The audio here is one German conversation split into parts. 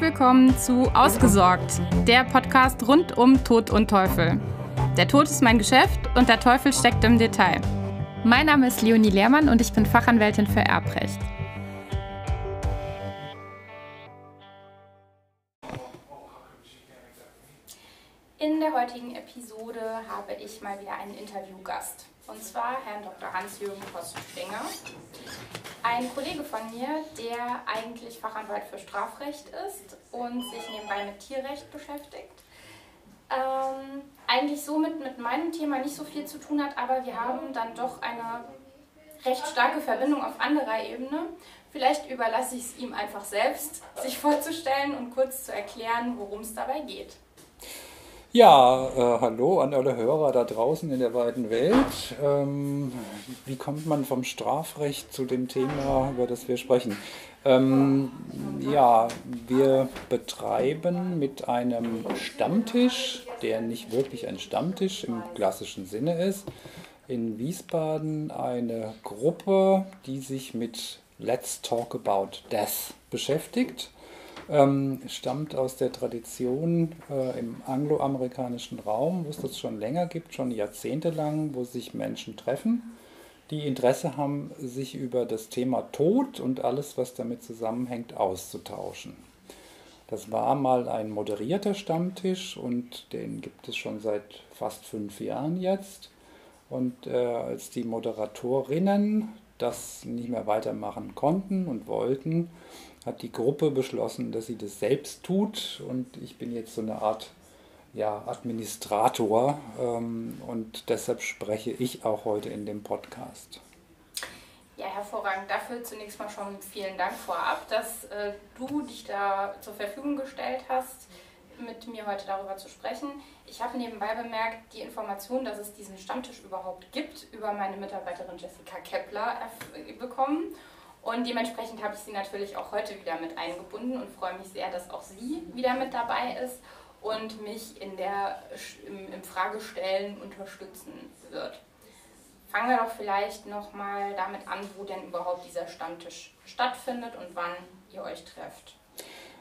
Willkommen zu Ausgesorgt, der Podcast rund um Tod und Teufel. Der Tod ist mein Geschäft und der Teufel steckt im Detail. Mein Name ist Leonie Lehrmann und ich bin Fachanwältin für Erbrecht. In der heutigen Episode habe ich mal wieder einen Interviewgast. Und zwar Herrn Dr. Hans-Jürgen Poststenger. Ein Kollege von mir, der eigentlich Fachanwalt für Strafrecht ist und sich nebenbei mit Tierrecht beschäftigt. Ähm, eigentlich somit mit meinem Thema nicht so viel zu tun hat, aber wir haben dann doch eine recht starke Verbindung auf anderer Ebene. Vielleicht überlasse ich es ihm einfach selbst, sich vorzustellen und kurz zu erklären, worum es dabei geht. Ja, äh, hallo an alle Hörer da draußen in der weiten Welt. Ähm, wie kommt man vom Strafrecht zu dem Thema, über das wir sprechen? Ähm, ja, wir betreiben mit einem Stammtisch, der nicht wirklich ein Stammtisch im klassischen Sinne ist, in Wiesbaden eine Gruppe, die sich mit Let's Talk About Death beschäftigt ähm, stammt aus der Tradition äh, im angloamerikanischen Raum, wo es das schon länger gibt, schon jahrzehntelang, wo sich Menschen treffen, die Interesse haben, sich über das Thema Tod und alles, was damit zusammenhängt, auszutauschen. Das war mal ein moderierter Stammtisch und den gibt es schon seit fast fünf Jahren jetzt. Und äh, als die Moderatorinnen das nicht mehr weitermachen konnten und wollten, hat die Gruppe beschlossen, dass sie das selbst tut und ich bin jetzt so eine Art ja, Administrator ähm, und deshalb spreche ich auch heute in dem Podcast. Ja, hervorragend. Dafür zunächst mal schon vielen Dank vorab, dass äh, du dich da zur Verfügung gestellt hast, mit mir heute darüber zu sprechen. Ich habe nebenbei bemerkt, die Information, dass es diesen Stammtisch überhaupt gibt, über meine Mitarbeiterin Jessica Kepler bekommen. Und dementsprechend habe ich sie natürlich auch heute wieder mit eingebunden und freue mich sehr, dass auch sie wieder mit dabei ist und mich in der, im, im Fragestellen unterstützen wird. Fangen wir doch vielleicht nochmal damit an, wo denn überhaupt dieser Stammtisch stattfindet und wann ihr euch trefft.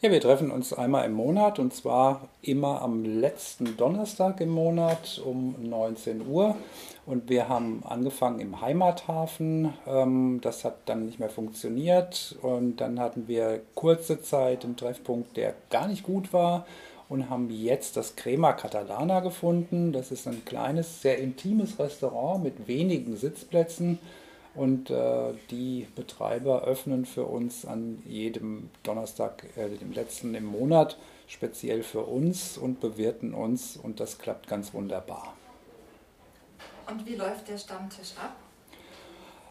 Ja, wir treffen uns einmal im Monat und zwar immer am letzten Donnerstag im Monat um 19 Uhr. Und wir haben angefangen im Heimathafen. Ähm, das hat dann nicht mehr funktioniert. Und dann hatten wir kurze Zeit einen Treffpunkt, der gar nicht gut war. Und haben jetzt das Crema Catalana gefunden. Das ist ein kleines, sehr intimes Restaurant mit wenigen Sitzplätzen und äh, die Betreiber öffnen für uns an jedem Donnerstag, äh, dem letzten im Monat, speziell für uns und bewirten uns. Und das klappt ganz wunderbar. Und wie läuft der Stammtisch ab?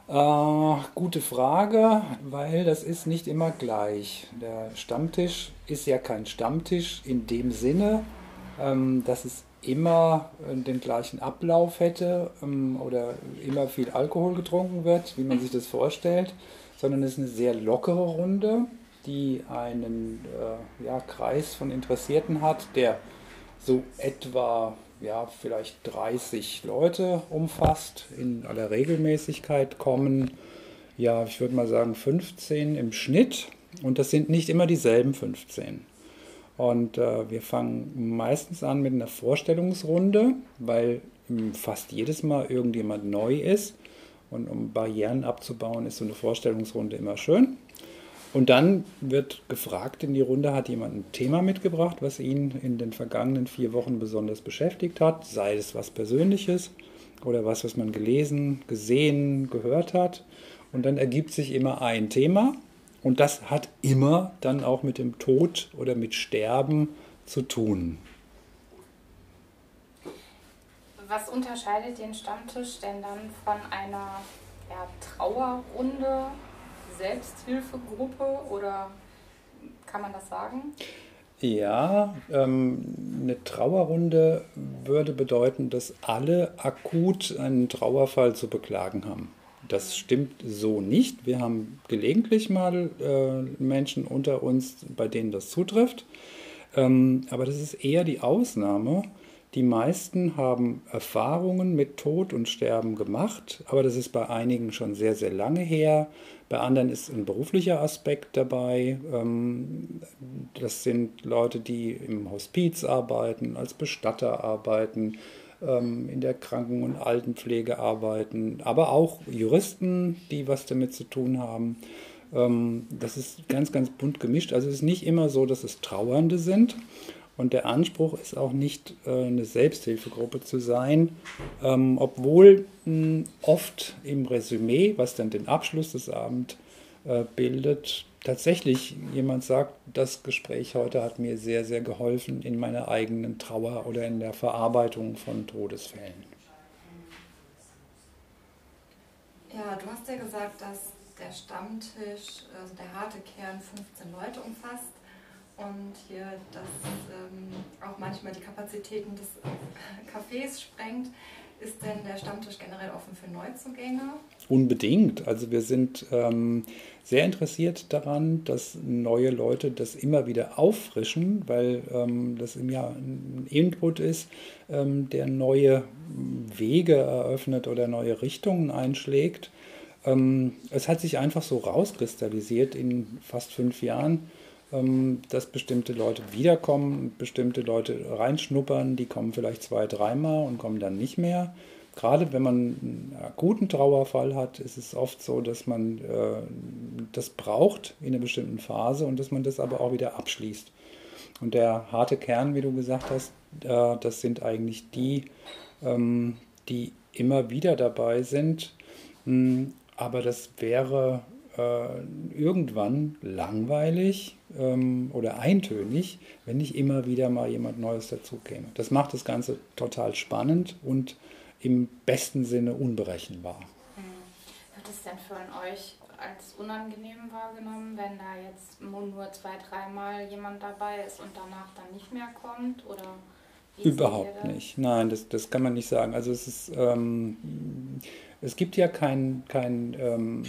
Äh, gute Frage, weil das ist nicht immer gleich. Der Stammtisch ist ja kein Stammtisch in dem Sinne, dass es immer äh, den gleichen Ablauf hätte ähm, oder immer viel Alkohol getrunken wird, wie man sich das vorstellt, sondern es ist eine sehr lockere Runde, die einen äh, ja, Kreis von Interessierten hat, der so etwa ja, vielleicht 30 Leute umfasst. In aller Regelmäßigkeit kommen, ja, ich würde mal sagen 15 im Schnitt und das sind nicht immer dieselben 15. Und äh, wir fangen meistens an mit einer Vorstellungsrunde, weil fast jedes Mal irgendjemand neu ist. Und um Barrieren abzubauen, ist so eine Vorstellungsrunde immer schön. Und dann wird gefragt in die Runde, hat jemand ein Thema mitgebracht, was ihn in den vergangenen vier Wochen besonders beschäftigt hat, sei es was Persönliches oder was, was man gelesen, gesehen, gehört hat. Und dann ergibt sich immer ein Thema und das hat immer dann auch mit dem Tod oder mit Sterben zu tun. Was unterscheidet den Stammtisch denn dann von einer ja, Trauerrunde, Selbsthilfegruppe oder kann man das sagen? Ja, ähm, eine Trauerrunde würde bedeuten, dass alle akut einen Trauerfall zu beklagen haben. Das stimmt so nicht. Wir haben gelegentlich mal äh, Menschen unter uns, bei denen das zutrifft. Ähm, aber das ist eher die Ausnahme. Die meisten haben Erfahrungen mit Tod und Sterben gemacht, aber das ist bei einigen schon sehr, sehr lange her. Bei anderen ist ein beruflicher Aspekt dabei. Ähm, das sind Leute, die im Hospiz arbeiten, als Bestatter arbeiten, in der Kranken- und Altenpflege arbeiten, aber auch Juristen, die was damit zu tun haben. Ähm, das ist ganz, ganz bunt gemischt. Also es ist nicht immer so, dass es Trauernde sind. Und der Anspruch ist auch nicht, äh, eine Selbsthilfegruppe zu sein, ähm, obwohl oft im Resümee, was dann den Abschluss des Abends bildet, tatsächlich jemand sagt, das Gespräch heute hat mir sehr, sehr geholfen in meiner eigenen Trauer oder in der Verarbeitung von Todesfällen. Ja, du hast ja gesagt, dass der Stammtisch, also der harte Kern 15 Leute umfasst und hier das ähm, auch manchmal die Kapazitäten des Cafés sprengt. Ist denn der Stammtisch generell offen für Neuzugänge? Unbedingt. Also wir sind ähm, sehr interessiert daran, dass neue Leute das immer wieder auffrischen, weil ähm, das im Jahr ein Input ist, ähm, der neue Wege eröffnet oder neue Richtungen einschlägt. Ähm, es hat sich einfach so rauskristallisiert in fast fünf Jahren, dass bestimmte Leute wiederkommen, bestimmte Leute reinschnuppern, die kommen vielleicht zwei, dreimal und kommen dann nicht mehr. Gerade wenn man einen akuten Trauerfall hat, ist es oft so, dass man äh, das braucht in einer bestimmten Phase und dass man das aber auch wieder abschließt. Und der harte Kern, wie du gesagt hast, äh, das sind eigentlich die, ähm, die immer wieder dabei sind. Hm, aber das wäre äh, irgendwann langweilig ähm, oder eintönig, wenn nicht immer wieder mal jemand Neues dazu käme. Das macht das Ganze total spannend und im besten Sinne unberechenbar. Hm. Wird es denn für euch als unangenehm wahrgenommen, wenn da jetzt nur zwei, dreimal jemand dabei ist und danach dann nicht mehr kommt? Oder Überhaupt nicht. Nein, das, das kann man nicht sagen. Also es ist ähm, es gibt ja kein, kein ähm,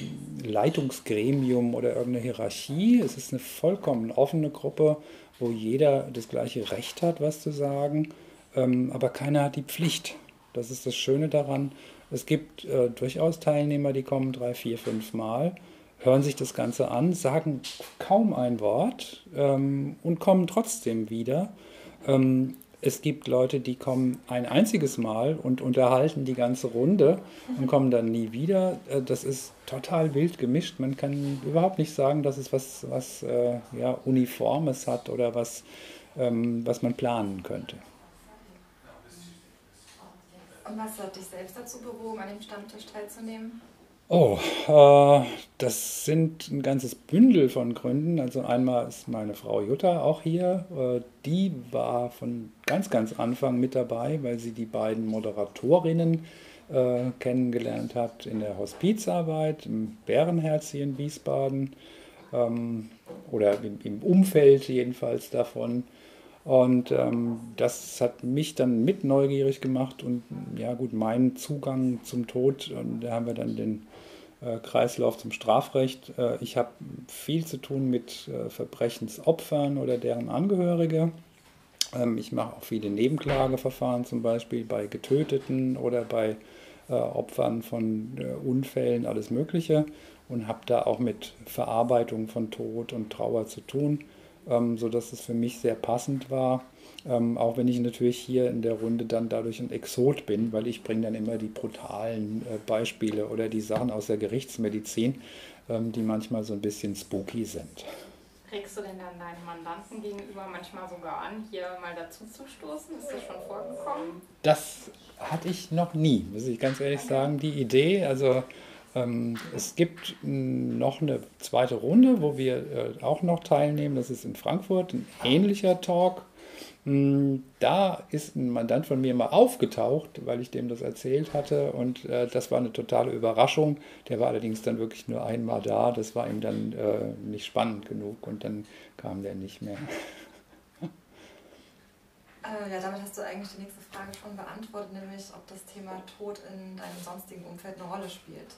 Leitungsgremium oder irgendeine Hierarchie. Es ist eine vollkommen offene Gruppe, wo jeder das gleiche Recht hat, was zu sagen, ähm, aber keiner hat die Pflicht. Das ist das Schöne daran. Es gibt äh, durchaus Teilnehmer, die kommen drei, vier, fünf Mal, hören sich das Ganze an, sagen kaum ein Wort ähm, und kommen trotzdem wieder. Es gibt Leute, die kommen ein einziges Mal und unterhalten die ganze Runde und kommen dann nie wieder. Äh, das ist total wild gemischt. Man kann überhaupt nicht sagen, dass es was, was äh, ja, Uniformes hat oder was, ähm, was man planen könnte. Und was hat dich selbst dazu bewogen, an dem Stammtisch teilzunehmen? Oh, äh, das sind ein ganzes Bündel von Gründen. Also einmal ist meine Frau Jutta auch hier. Äh, die war von ganz, ganz Anfang mit dabei, weil sie die beiden Moderatorinnen äh, kennengelernt hat in der Hospizarbeit im Bärenherz hier in Wiesbaden ähm, oder im, im, Umfeld jedenfalls davon. Und ähm, das hat mich dann mit neugierig gemacht und ja gut, meinen Zugang zum Tod. Und da haben wir dann den Kreislauf zum Strafrecht. Äh, ich habe viel zu tun mit äh, Verbrechensopfern oder deren Angehörige. Ähm, ich mache auch viele Nebenklageverfahren, zum Beispiel bei Getöteten oder bei Opfern von Unfällen, alles Mögliche. Und habe da auch mit Verarbeitung von Tod und Trauer zu tun, ähm, sodass es für mich sehr passend war. Ähm, auch wenn ich natürlich hier in der Runde dann dadurch ein Exot bin, weil ich bringe dann immer die brutalen äh, Beispiele oder die Sachen aus der Gerichtsmedizin, ähm, die manchmal so ein bisschen spooky sind. Regst du denn dann deinen Mandanten gegenüber manchmal sogar an, hier mal dazu zu stoßen? Ist das schon vorgekommen? Das hatte ich noch nie, muss ich ganz ehrlich okay. sagen. Die Idee, also es gibt noch eine zweite Runde, wo wir äh, auch noch teilnehmen. Das ist in Frankfurt, ein ähnlicher Talk. Hm, da ist ein Mandant von mir mal aufgetaucht, weil ich dem das erzählt hatte und äh, das war eine totale Überraschung. Der war allerdings dann wirklich nur einmal da, das war ihm dann äh, nicht spannend genug und dann kam der nicht mehr. Ja, damit hast du eigentlich die nächste Frage schon beantwortet, nämlich ob das Thema Tod in deinem sonstigen Umfeld eine Rolle spielt.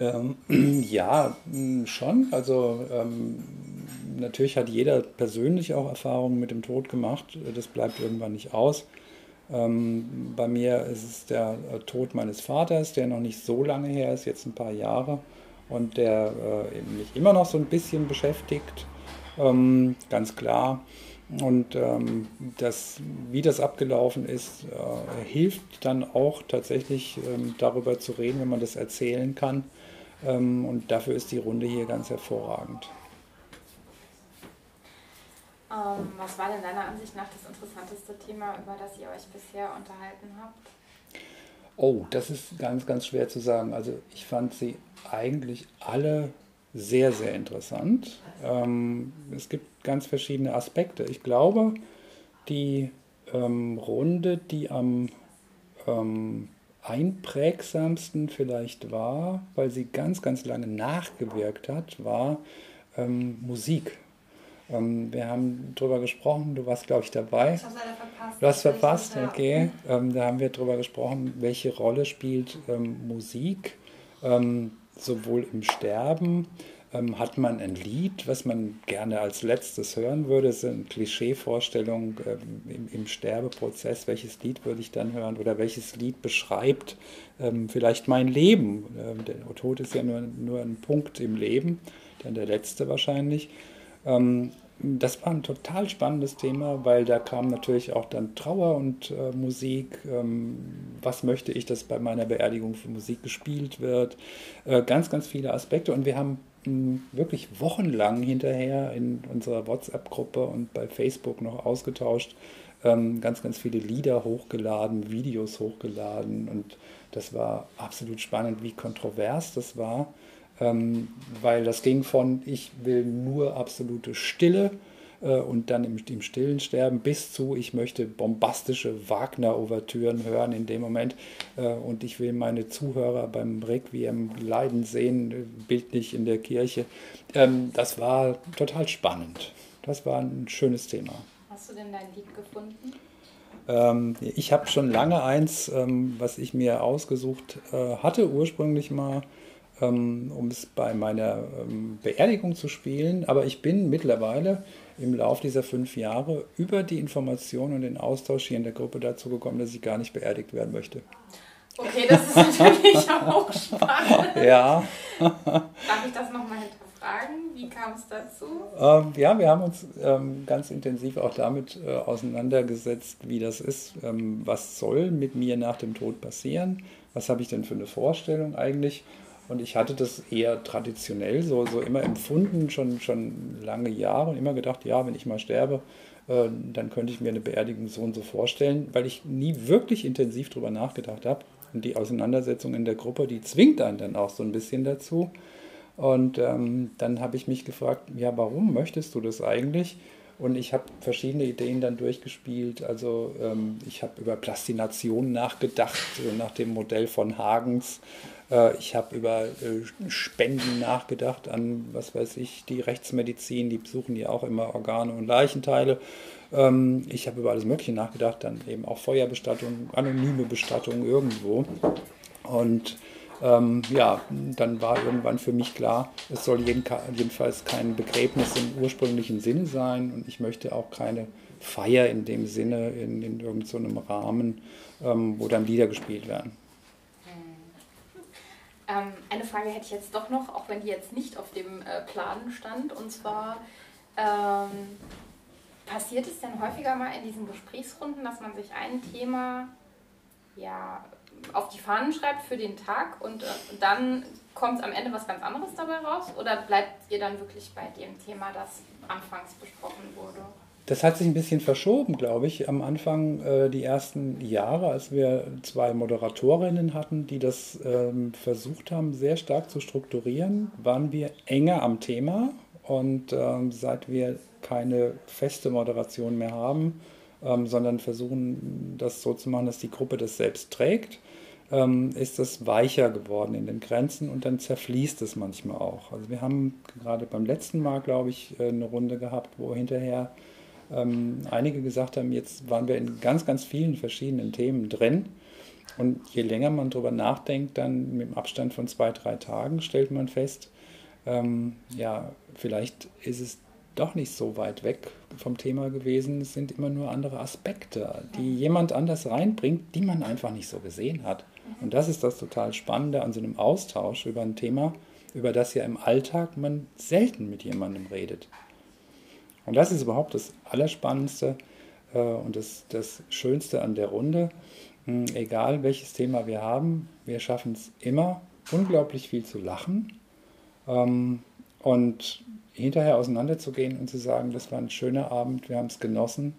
Ähm, ja, hm, schon. Also ähm, natürlich hat jeder persönlich auch Erfahrungen mit dem Tod gemacht. Das bleibt irgendwann nicht aus. Ähm, bei mir ist es der äh, Tod meines Vaters, der noch nicht so lange her ist, jetzt ein paar Jahre und der äh, mich immer noch so ein bisschen beschäftigt, ähm, ganz klar. Und ähm, das, wie das abgelaufen ist, äh, hilft dann auch tatsächlich ähm, darüber zu reden, wenn man das erzählen kann. Ähm, und dafür ist die Runde hier ganz hervorragend. Ähm, was war denn deiner Ansicht nach das interessanteste Thema, über das ihr euch bisher unterhalten habt? Oh, das ist ganz, ganz schwer zu sagen. Also ich fand sie eigentlich alle sehr, sehr interessant. Ähm, es gibt ganz verschiedene Aspekte. Ich glaube, die Runde, die am ähm, einprägsamsten vielleicht war, weil sie ganz, ganz lange nachgewirkt hat, war ähm, Musik. Ähm, wir haben darüber gesprochen, du warst, glaube ich, dabei. Ich habe leider verpasst. Du hast verpasst, okay. Ähm, da haben wir darüber gesprochen, welche Rolle spielt Musik ähm, sowohl im Sterben, ähm, hat man ein Lied, was man gerne als letztes hören würde. Das ist eine Klischeevorstellung ähm, im, im, Sterbeprozess. Welches Lied würde ich dann hören oder welches Lied beschreibt ähm, vielleicht mein Leben? Ähm, der Tod ist ja nur, nur ein Punkt im Leben, dann der letzte wahrscheinlich. Ähm, das war ein total spannendes Thema, weil da kam natürlich auch dann Trauer und äh, Musik. Ähm, was möchte ich, dass bei meiner Beerdigung für Musik gespielt wird? Äh, ganz, ganz viele Aspekte. Und wir haben wirklich wochenlang hinterher in unserer WhatsApp-Gruppe und bei Facebook noch ausgetauscht. Ähm, ganz, ganz viele Lieder hochgeladen, Videos hochgeladen. Und das war absolut spannend, wie kontrovers das war. Ähm, weil das ging von, ich will nur absolute Stille und dann im, im Stillen sterben, bis zu, ich möchte bombastische Wagner-Ouvertüren hören in dem Moment äh, und ich will meine Zuhörer beim Requiem leiden sehen, äh, bildlich in der Kirche. Ähm, das war total spannend. Das war ein schönes Thema. Hast du denn dein Lied gefunden? Ähm, ich habe schon lange eins, ähm, was ich mir ausgesucht äh, hatte, ursprünglich mal um es bei meiner Beerdigung zu spielen. Aber ich bin mittlerweile im Laufe dieser fünf Jahre über die Information und den Austausch hier in der Gruppe dazu gekommen, dass ich gar nicht beerdigt werden möchte. Okay, das ist natürlich auch spannend. Ja. Darf ich das nochmal hinterfragen? Wie kam es dazu? Ähm, ja, wir haben uns ähm, ganz intensiv auch damit äh, auseinandergesetzt, wie das ist. Ähm, was soll mit mir nach dem Tod passieren? Was habe ich denn für eine Vorstellung eigentlich? Und ich hatte das eher traditionell so, so immer empfunden, schon, schon lange Jahre und immer gedacht, ja, wenn ich mal sterbe, äh, dann könnte ich mir eine Beerdigung so und so vorstellen, weil ich nie wirklich intensiv darüber nachgedacht habe. Und die Auseinandersetzung in der Gruppe, die zwingt einen dann auch so ein bisschen dazu. Und ähm, dann habe ich mich gefragt, ja, warum möchtest du das eigentlich? Und ich habe verschiedene Ideen dann durchgespielt. Also ähm, ich habe über Plastination nachgedacht, nach dem Modell von Hagens. Äh, ich habe über äh, Spenden nachgedacht an, was weiß ich, die Rechtsmedizin, die besuchen ja auch immer Organe und Leichenteile. Ähm, ich habe über alles Mögliche nachgedacht, dann eben auch Feuerbestattung, anonyme Bestattung irgendwo. Und ähm, ja, dann war irgendwann für mich klar, es soll jedenfalls kein Begräbnis im ursprünglichen Sinne sein und ich möchte auch keine Feier in dem Sinne, in, in irgendeinem so Rahmen, ähm, wo dann Lieder gespielt werden. Ähm, eine Frage hätte ich jetzt doch noch, auch wenn die jetzt nicht auf dem äh, Plan stand. Und zwar, ähm, passiert es denn häufiger mal in diesen Gesprächsrunden, dass man sich ein Thema ja, auf die Fahnen schreibt für den Tag und äh, dann kommt am Ende was ganz anderes dabei raus? Oder bleibt ihr dann wirklich bei dem Thema, das anfangs besprochen wurde? Das hat sich ein bisschen verschoben, glaube ich. Am Anfang, äh, die ersten Jahre, als wir zwei Moderatorinnen hatten, die das ähm, versucht haben, sehr stark zu strukturieren, waren wir enger am Thema. Und ähm, seit wir keine feste Moderation mehr haben, ähm, sondern versuchen, das so zu machen, dass die Gruppe das selbst trägt, ähm, ist das weicher geworden in den Grenzen und dann zerfließt es manchmal auch. Also wir haben gerade beim letzten Mal, glaube ich, äh, eine Runde gehabt, wo hinterher ähm, einige gesagt haben, jetzt waren wir in ganz, ganz vielen verschiedenen Themen drin. Und je länger man darüber nachdenkt, dann mit dem Abstand von zwei, drei Tagen stellt man fest, ähm, ja, vielleicht ist es doch nicht so weit weg vom Thema gewesen. Es sind immer nur andere Aspekte, die jemand anders reinbringt, die man einfach nicht so gesehen hat. Und das ist das total Spannende an so einem Austausch über ein Thema, über das ja im Alltag man selten mit jemandem redet. Und das ist überhaupt das Allerspannendste äh, und das, das Schönste an der Runde. Hm, egal welches Thema wir haben, wir schaffen es immer, unglaublich viel zu lachen ähm, und hinterher auseinanderzugehen und zu sagen, das war ein schöner Abend, wir haben es genossen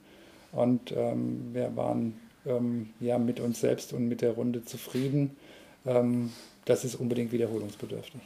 und ähm, wir waren ähm, ja, mit uns selbst und mit der Runde zufrieden. Ähm, das ist unbedingt wiederholungsbedürftig.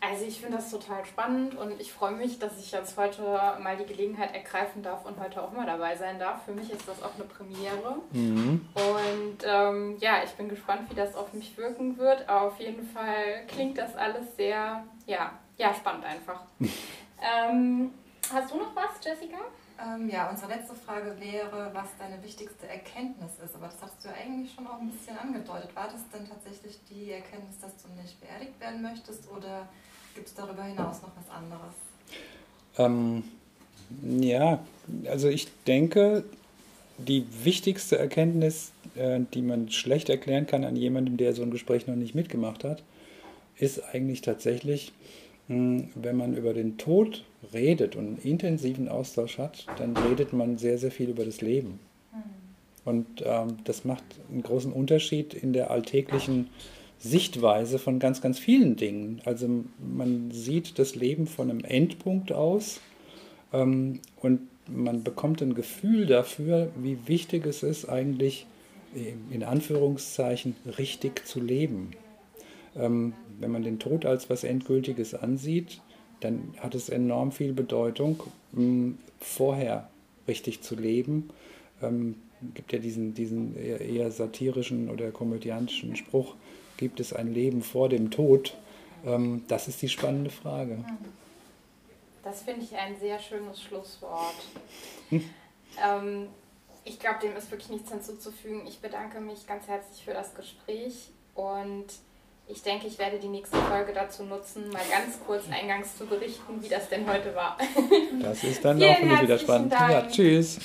Also ich finde das total spannend und ich freue mich, dass ich jetzt heute mal die Gelegenheit ergreifen darf und heute auch mal dabei sein darf. Für mich ist das auch eine Premiere. Mhm. Und ähm, ja, ich bin gespannt, wie das auf mich wirken wird. Aber auf jeden Fall klingt das alles sehr, ja, ja spannend einfach. ähm, hast du noch was, Jessica? Ähm, ja, unsere letzte Frage wäre, was deine wichtigste Erkenntnis ist. Aber das hast du ja eigentlich schon auch ein bisschen angedeutet. War das denn tatsächlich die Erkenntnis, dass du nicht beerdigt werden möchtest oder gibt es darüber hinaus noch was anderes? Ähm, ja, also ich denke, die wichtigste Erkenntnis, äh, die man schlecht erklären kann an jemandem, der so ein Gespräch noch nicht mitgemacht hat, ist eigentlich tatsächlich, wenn man über den Tod redet und einen intensiven Austausch hat, dann redet man sehr, sehr viel über das Leben. Mhm. Und ähm, das macht einen großen Unterschied in der alltäglichen Sichtweise von ganz, ganz vielen Dingen. Also man sieht das Leben von einem Endpunkt aus ähm, und man bekommt ein Gefühl dafür, wie wichtig es ist, eigentlich in Anführungszeichen richtig zu leben. Ähm, wenn man den Tod als was Endgültiges ansieht, dann hat es enorm viel Bedeutung, vorher richtig zu leben. Ähm, gibt ja diesen, diesen eher satirischen oder komödiantischen Spruch, gibt es ein Leben vor dem Tod? Ähm, das ist die spannende Frage. Das finde ich ein sehr schönes Schlusswort. Hm. Ähm, ich glaube, dem ist wirklich nichts hinzuzufügen. Ich bedanke mich ganz herzlich für das Gespräch und ich denke, ich werde die nächste Folge dazu nutzen, mal ganz kurz eingangs zu berichten, wie das denn heute war. Das ist dann auch wieder spannend. Dank. Ja, tschüss.